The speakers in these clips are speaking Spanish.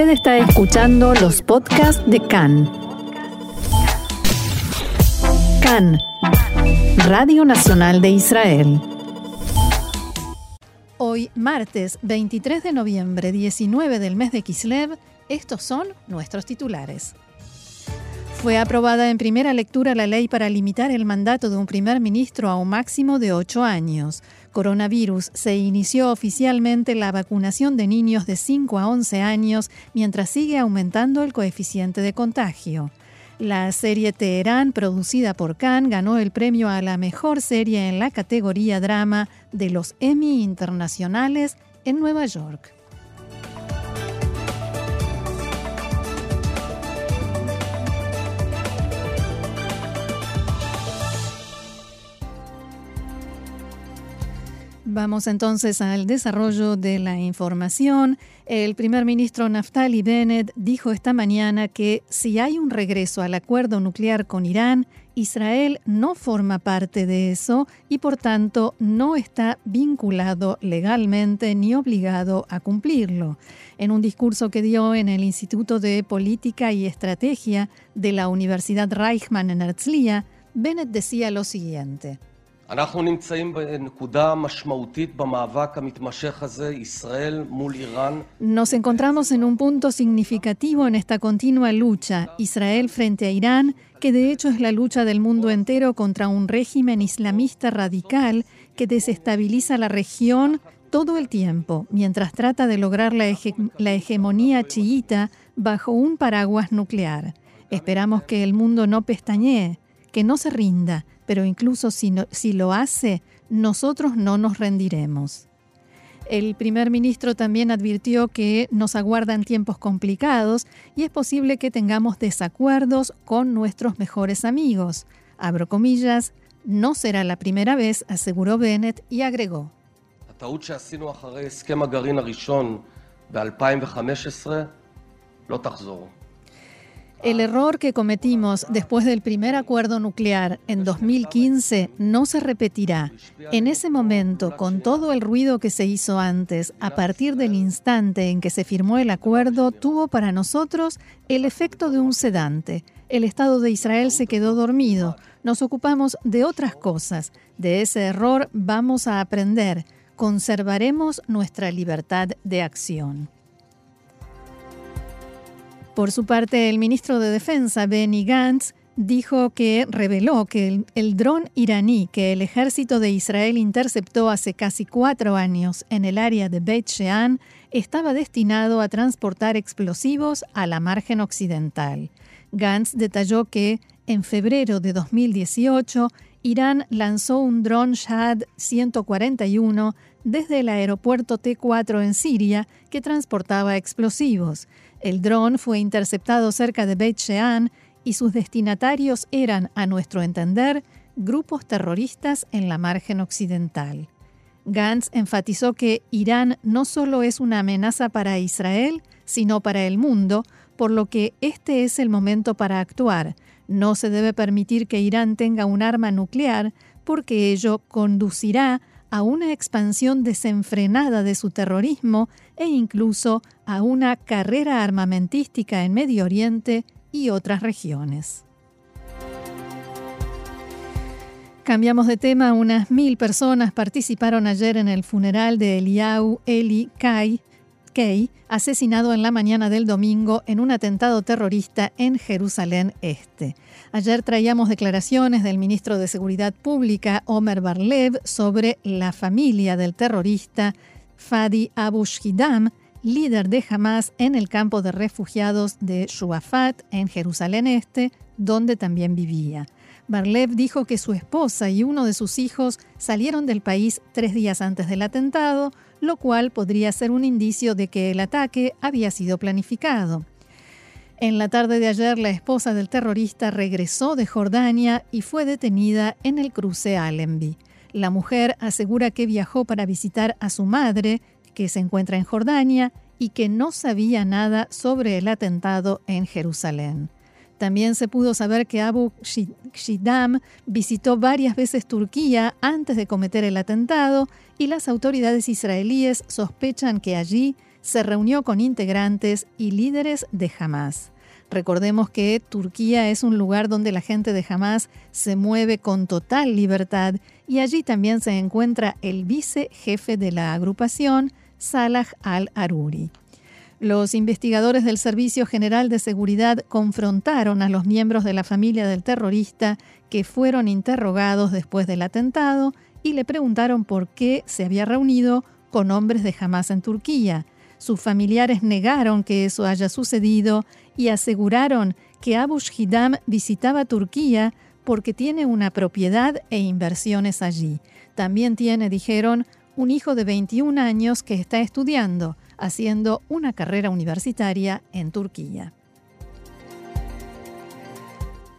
Usted está escuchando los podcasts de CAN. CAN, Radio Nacional de Israel. Hoy, martes 23 de noviembre, 19 del mes de Kislev, estos son nuestros titulares. Fue aprobada en primera lectura la ley para limitar el mandato de un primer ministro a un máximo de ocho años. Coronavirus se inició oficialmente la vacunación de niños de 5 a 11 años mientras sigue aumentando el coeficiente de contagio. La serie Teherán, producida por Khan, ganó el premio a la mejor serie en la categoría drama de los Emmy Internacionales en Nueva York. Vamos entonces al desarrollo de la información. El primer ministro Naftali Bennett dijo esta mañana que si hay un regreso al acuerdo nuclear con Irán, Israel no forma parte de eso y por tanto no está vinculado legalmente ni obligado a cumplirlo. En un discurso que dio en el Instituto de Política y Estrategia de la Universidad Reichman en Herzliya, Bennett decía lo siguiente. Nos encontramos en un punto significativo en esta continua lucha, Israel frente a Irán, que de hecho es la lucha del mundo entero contra un régimen islamista radical que desestabiliza la región todo el tiempo, mientras trata de lograr la, la hegemonía chiita bajo un paraguas nuclear. Esperamos que el mundo no pestañee, que no se rinda, pero incluso si, si lo hace, nosotros no nos rendiremos. El primer ministro también advirtió que nos aguardan tiempos complicados y es posible que tengamos desacuerdos con nuestros mejores amigos. Abro comillas, no será la primera vez, aseguró Bennett y agregó. El error que cometimos después del primer acuerdo nuclear en 2015 no se repetirá. En ese momento, con todo el ruido que se hizo antes, a partir del instante en que se firmó el acuerdo, tuvo para nosotros el efecto de un sedante. El Estado de Israel se quedó dormido. Nos ocupamos de otras cosas. De ese error vamos a aprender. Conservaremos nuestra libertad de acción. Por su parte, el ministro de Defensa, Benny Gantz, dijo que reveló que el, dron iraní que el ejército de Israel interceptó hace casi cuatro años en el área de Beit Shean estaba destinado a transportar explosivos a la margen occidental. Gantz detalló que en febrero de 2018 Irán lanzó un dron Shahad 141 desde el aeropuerto T4 en Siria que transportaba explosivos. El dron fue interceptado cerca de Beit Shean y sus destinatarios eran, a nuestro entender, grupos terroristas en la margen occidental. Gantz enfatizó que Irán no solo es una amenaza para Israel, sino para el mundo, por lo que este es el momento para actuar. No se debe permitir que Irán tenga un arma nuclear porque ello conducirá a una expansión desenfrenada de su terrorismo e incluso a una carrera armamentística en Medio Oriente y otras regiones. Cambiamos de tema. Unas mil personas participaron ayer en el funeral de Eliau Eli Kai, Asesinado en la mañana del domingo en un atentado terrorista en Jerusalén Este. Ayer traíamos declaraciones del ministro de Seguridad Pública, Omer Barlev, sobre la familia del terrorista Fadi Abu Shidam, líder de Hamas en el campo de refugiados de Shuafat, en Jerusalén Este, donde también vivía. Barlev dijo que su esposa y uno de sus hijos salieron del país tres días antes del atentado, lo cual podría ser un indicio de que el ataque había sido planificado. En la tarde de ayer, la esposa del terrorista regresó de Jordania y fue detenida en el cruce Allenby. La mujer asegura que viajó para visitar a su madre, que se encuentra en Jordania, y que no sabía nada sobre el atentado en Jerusalén. También se pudo saber que Abu Shidam visitó varias veces Turquía antes de cometer el atentado y las autoridades israelíes sospechan que allí se reunió con integrantes y líderes de Hamas. Recordemos que Turquía es un lugar donde la gente de Hamas se mueve con total libertad y allí también se encuentra el vicejefe de la agrupación, Salah al-Aruri. Los investigadores del Servicio General de Seguridad confrontaron a los miembros de la familia del terrorista que fueron interrogados después del atentado y le preguntaron por qué se había reunido con hombres de Hamas en Turquía. Sus familiares negaron que eso haya sucedido y aseguraron que Abu Hidam visitaba Turquía porque tiene una propiedad e inversiones allí. También tiene, dijeron, un hijo de 21 años que está estudiando, haciendo una carrera universitaria en Turquía.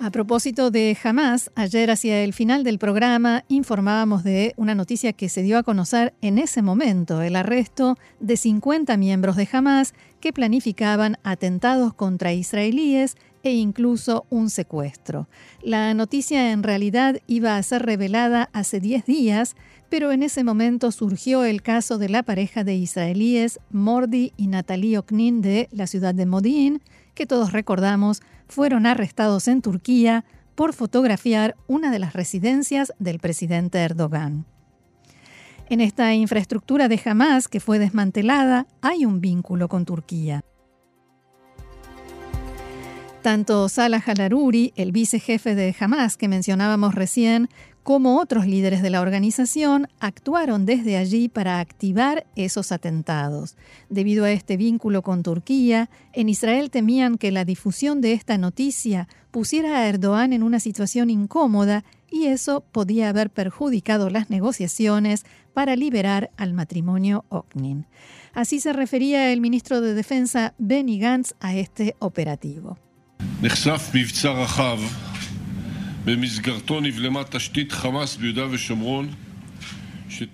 A propósito de Hamas, ayer hacia el final del programa informábamos de una noticia que se dio a conocer en ese momento, el arresto de 50 miembros de Hamas que planificaban atentados contra israelíes e incluso un secuestro. La noticia en realidad iba a ser revelada hace 10 días, pero en ese momento surgió el caso de la pareja de israelíes Mordi y Natalie Oknin de la ciudad de Modin, que todos recordamos fueron arrestados en Turquía por fotografiar una de las residencias del presidente Erdogan. En esta infraestructura de Hamas que fue desmantelada hay un vínculo con Turquía. Tanto Salah al-Aruri, el vicejefe de Hamas que mencionábamos recién, como otros líderes de la organización actuaron desde allí para activar esos atentados. Debido a este vínculo con Turquía, en Israel temían que la difusión de esta noticia pusiera a Erdogan en una situación incómoda y eso podía haber perjudicado las negociaciones para liberar al matrimonio Oknin. Así se refería el ministro de Defensa Benny Gantz a este operativo.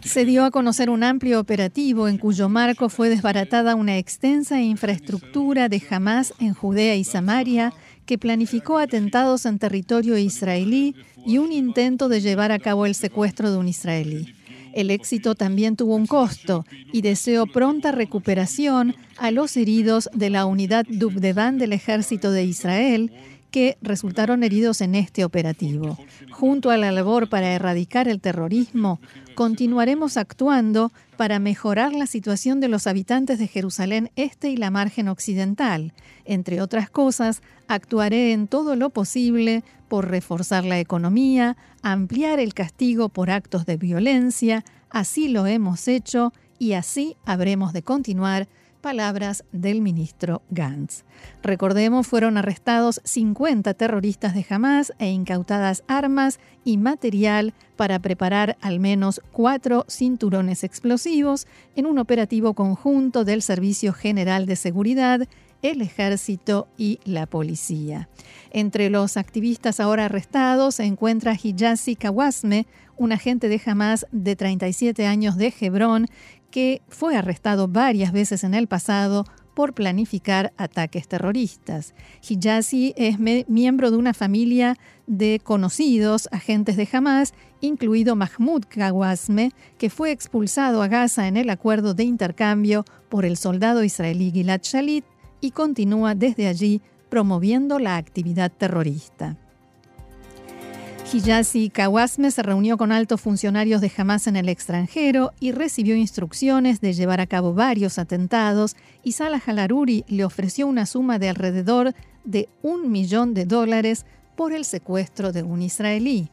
Se dio a conocer un amplio operativo en cuyo marco fue desbaratada una extensa infraestructura de Hamas en Judea y Samaria que planificó atentados en territorio israelí y un intento de llevar a cabo el secuestro de un israelí. El éxito también tuvo un costo y deseó pronta recuperación a los heridos de la unidad Dubdevan del ejército de Israel que resultaron heridos en este operativo. Junto a la labor para erradicar el terrorismo, continuaremos actuando para mejorar la situación de los habitantes de Jerusalén Este y la margen occidental. Entre otras cosas, actuaré en todo lo posible por reforzar la economía, ampliar el castigo por actos de violencia, así lo hemos hecho y así habremos de continuar palabras del ministro Gantz. Recordemos, fueron arrestados 50 terroristas de Hamas e incautadas armas y material para preparar al menos cuatro cinturones explosivos en un operativo conjunto del Servicio General de Seguridad, el ejército y la policía. Entre los activistas ahora arrestados se encuentra Hijazi Kawasme, un agente de Hamas de 37 años de Hebrón, que fue arrestado varias veces en el pasado por planificar ataques terroristas. Hijazi es miembro de una familia de conocidos agentes de Hamas, incluido Mahmoud Kawasme, que fue expulsado a Gaza en el acuerdo de intercambio por el soldado israelí Gilad Shalit y continúa desde allí promoviendo la actividad terrorista. Hijazi Kawasme se reunió con altos funcionarios de Hamas en el extranjero y recibió instrucciones de llevar a cabo varios atentados y Salah al-Aruri le ofreció una suma de alrededor de un millón de dólares por el secuestro de un israelí.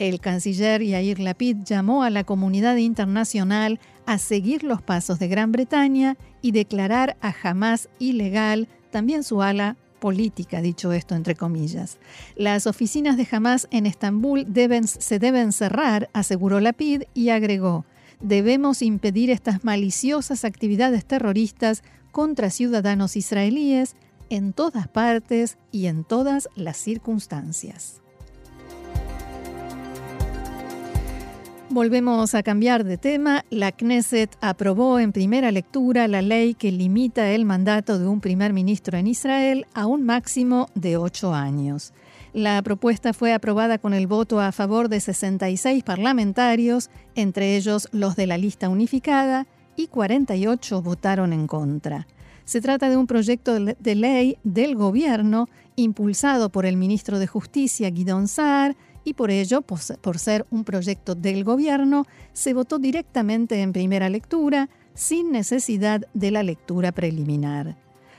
El canciller Yair Lapid llamó a la comunidad internacional a seguir los pasos de Gran Bretaña y declarar a Hamas ilegal también su ala política, dicho esto entre comillas. Las oficinas de Hamas en Estambul deben, se deben cerrar, aseguró Lapid y agregó, debemos impedir estas maliciosas actividades terroristas contra ciudadanos israelíes en todas partes y en todas las circunstancias. Volvemos a cambiar de tema. La Knesset aprobó en primera lectura la ley que limita el mandato de un primer ministro en Israel a un máximo de ocho años. La propuesta fue aprobada con el voto a favor de 66 parlamentarios, entre ellos los de la lista unificada, y 48 votaron en contra. Se trata de un proyecto de ley del gobierno impulsado por el ministro de Justicia Guidon Saar y por ello, por ser un proyecto del gobierno, se votó directamente en primera lectura sin necesidad de la lectura preliminar.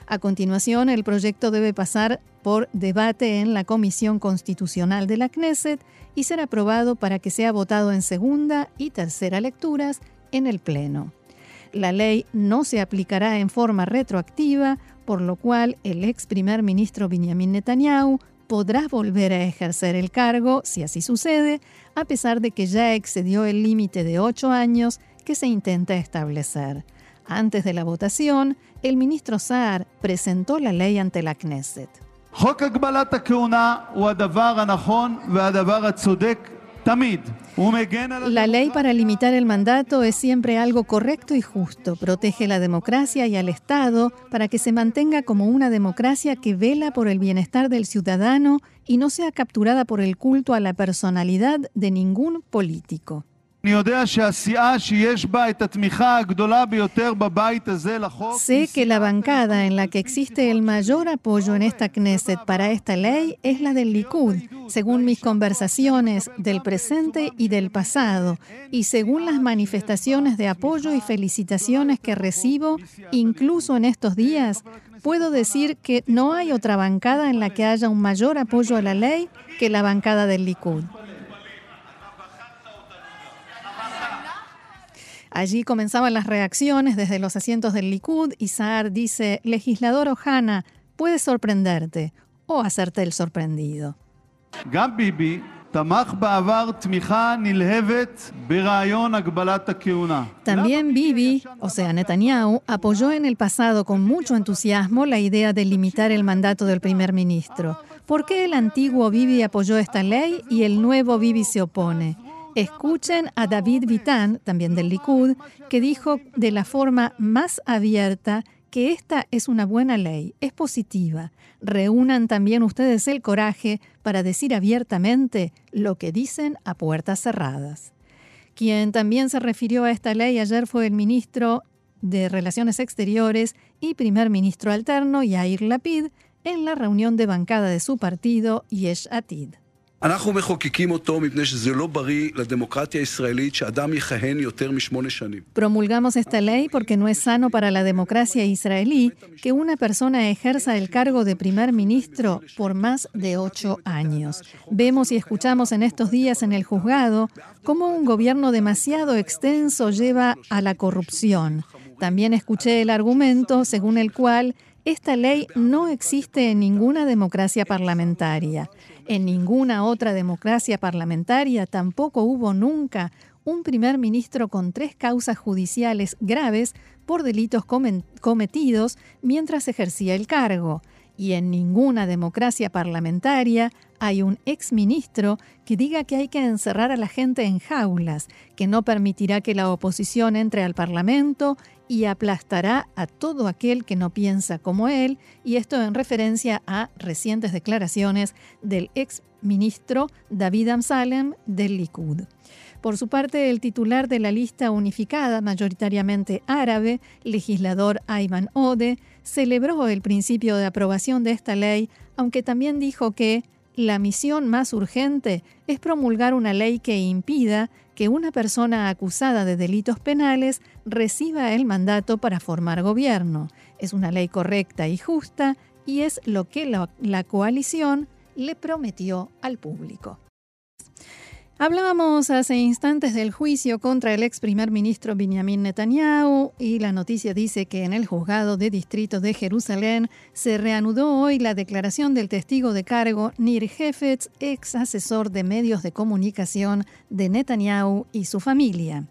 A continuación, el proyecto debe pasar por debate en la Comisión Constitucional de la Knesset y ser aprobado para que sea votado en segunda y tercera lecturas en el Pleno. La ley no se aplicará en forma retroactiva, por lo cual el ex primer ministro Benjamin Netanyahu podrá volver a ejercer el cargo, si así sucede, a pesar de que ya excedió el límite de ocho años que se intenta establecer. Antes de la votación, el ministro Saar presentó la ley ante la Knesset. La ley para limitar el mandato es siempre algo correcto y justo. Protege la democracia y al Estado para que se mantenga como una democracia que vela por el bienestar del ciudadano y no sea capturada por el culto a la personalidad de ningún político. Sé que la bancada en la que existe el mayor apoyo en esta Knesset para esta ley es la del Likud, según mis conversaciones del presente y del pasado, y según las manifestaciones de apoyo y felicitaciones que recibo, incluso en estos días, puedo decir que no hay otra bancada en la que haya un mayor apoyo a la ley que la bancada del Likud. Allí comenzaban las reacciones desde los asientos del Likud y Saar dice, legislador Ohana, puede sorprenderte o hacerte el sorprendido. También Bibi, o sea Netanyahu, apoyó en el pasado con mucho entusiasmo la idea de limitar el mandato del primer ministro. ¿Por qué el antiguo Bibi apoyó esta ley y el nuevo Bibi se opone? Escuchen a David Vitan, también del Likud, que dijo de la forma más abierta que esta es una buena ley, es positiva. Reúnan también ustedes el coraje para decir abiertamente lo que dicen a puertas cerradas. Quien también se refirió a esta ley ayer fue el ministro de Relaciones Exteriores y primer ministro alterno Yair Lapid en la reunión de bancada de su partido Yesh Atid. Promulgamos esta ley porque no es sano para la democracia israelí que una persona ejerza el cargo de primer ministro por más de ocho años. Vemos y escuchamos en estos días en el juzgado cómo un gobierno demasiado extenso lleva a la corrupción. También escuché el argumento según el cual esta ley no existe en ninguna democracia parlamentaria. En ninguna otra democracia parlamentaria tampoco hubo nunca un primer ministro con tres causas judiciales graves por delitos cometidos mientras ejercía el cargo. Y en ninguna democracia parlamentaria hay un exministro que diga que hay que encerrar a la gente en jaulas, que no permitirá que la oposición entre al Parlamento y aplastará a todo aquel que no piensa como él, y esto en referencia a recientes declaraciones del ex ministro David Amsalem del Likud. Por su parte, el titular de la lista unificada, mayoritariamente árabe, legislador Ayman Ode, celebró el principio de aprobación de esta ley, aunque también dijo que la misión más urgente es promulgar una ley que impida que una persona acusada de delitos penales reciba el mandato para formar gobierno. Es una ley correcta y justa y es lo que la, coalición le prometió al público. Hablábamos hace instantes del juicio contra el ex primer ministro Benjamin Netanyahu y la noticia dice que en el juzgado de distrito de Jerusalén se reanudó hoy la declaración del testigo de cargo Nir Hefetz, ex asesor de medios de comunicación de Netanyahu y su familia.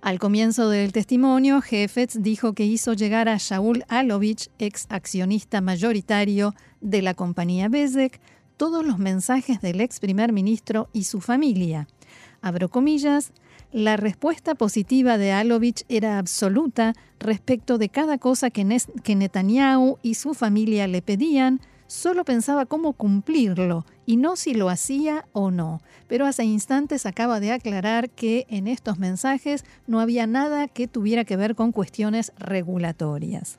Al comienzo del testimonio, Hefetz dijo que hizo llegar a Shaul Alovich, ex accionista mayoritario de la compañía Bezek, todos los mensajes del ex primer ministro y su familia. Abro comillas, la respuesta positiva de Alovich era absoluta respecto de cada cosa que, Netanyahu y su familia le pedían, solo pensaba cómo cumplirlo y no si lo hacía o no. Pero hace instantes acaba de aclarar que en estos mensajes no había nada que tuviera que ver con cuestiones regulatorias.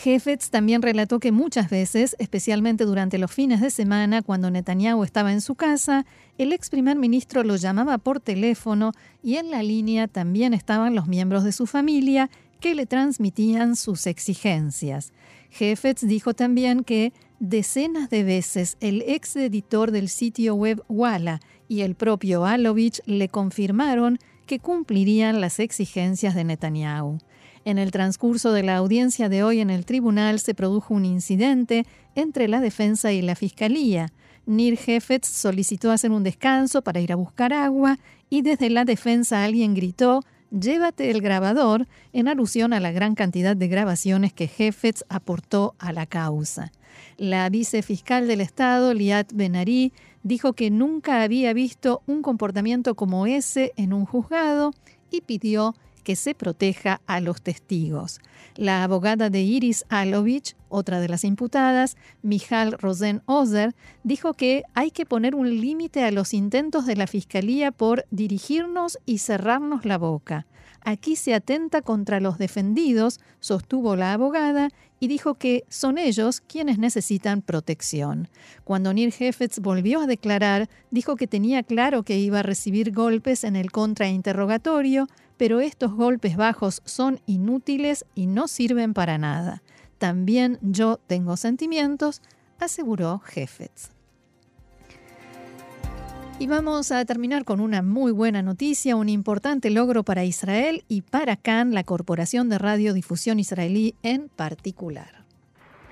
Jefetz también relató que muchas veces, especialmente durante los fines de semana, cuando Netanyahu estaba en su casa, el ex primer ministro lo llamaba por teléfono y en la línea también estaban los miembros de su familia que le transmitían sus exigencias. Jefetz dijo también que decenas de veces el ex editor del sitio web Walla y el propio Alovich le confirmaron que cumplirían las exigencias de Netanyahu. En el transcurso de la audiencia de hoy en el tribunal se produjo un incidente entre la defensa y la fiscalía. Nir Hefetz solicitó hacer un descanso para ir a buscar agua y desde la defensa alguien gritó Llévate el grabador en alusión a la gran cantidad de grabaciones que Hefetz aportó a la causa. La vicefiscal del Estado, Liat Benari, dijo que nunca había visto un comportamiento como ese en un juzgado y pidió que se proteja a los testigos. La abogada de Iris Alovich, otra de las imputadas, Mijal Rosen Ozer, dijo que hay que poner un límite a los intentos de la Fiscalía por dirigirnos y cerrarnos la boca. Aquí se atenta contra los defendidos, sostuvo la abogada, y dijo que son ellos quienes necesitan protección. Cuando Nir Hefetz volvió a declarar, dijo que tenía claro que iba a recibir golpes en el contrainterrogatorio, pero estos golpes bajos son inútiles y no sirven para nada. También yo tengo sentimientos, aseguró Hefetz. Y vamos a terminar con una muy buena noticia, un importante logro para Israel y para Cannes, la Corporación de Radiodifusión Israelí en particular.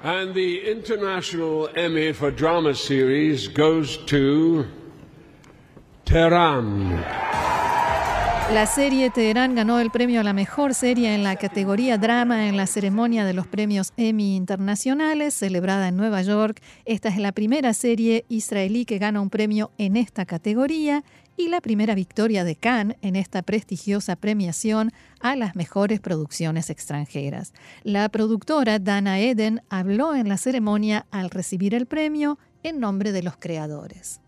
And the International Emmy for Drama Series goes to Tehran. La serie Teherán ganó el premio a la mejor serie en la categoría drama en la ceremonia de los premios Emmy internacionales celebrada en Nueva York. Esta es la primera serie israelí que gana un premio en esta categoría y la primera victoria de Cannes en esta prestigiosa premiación a las mejores producciones extranjeras. La productora Dana Eden habló en la ceremonia al recibir el premio en nombre de los creadores.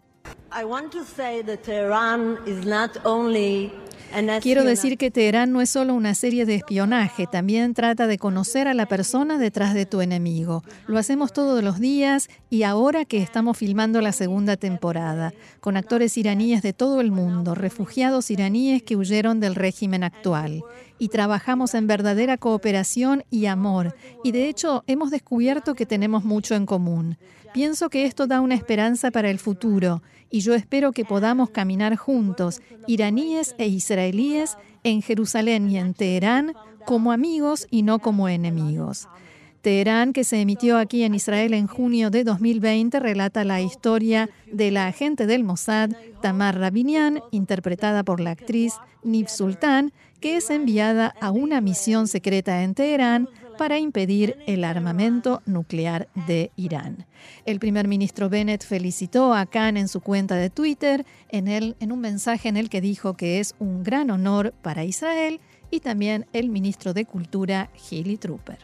Quiero decir que Teherán no es solo una serie de espionaje, también trata de conocer a la persona detrás de tu enemigo. Lo hacemos todos los días y ahora que estamos filmando la segunda temporada, con actores iraníes de todo el mundo, refugiados iraníes que huyeron del régimen actual. Y trabajamos en verdadera cooperación y amor, y de hecho hemos descubierto que tenemos mucho en común. Pienso que esto da una esperanza para el futuro y yo espero que podamos caminar juntos, iraníes e israelíes, en Jerusalén y en Teherán, como amigos y no como enemigos. Teherán, que se emitió aquí en Israel en junio de 2020, relata la historia de la agente del Mossad, Tamar Rabinian, interpretada por la actriz Nif Sultan, que es enviada a una misión secreta en Teherán para impedir el armamento nuclear de Irán. El primer ministro Bennett felicitó a Khan en su cuenta de Twitter en, en un mensaje en el que dijo que es un gran honor para Israel y también el ministro de Cultura, Gilly Trooper.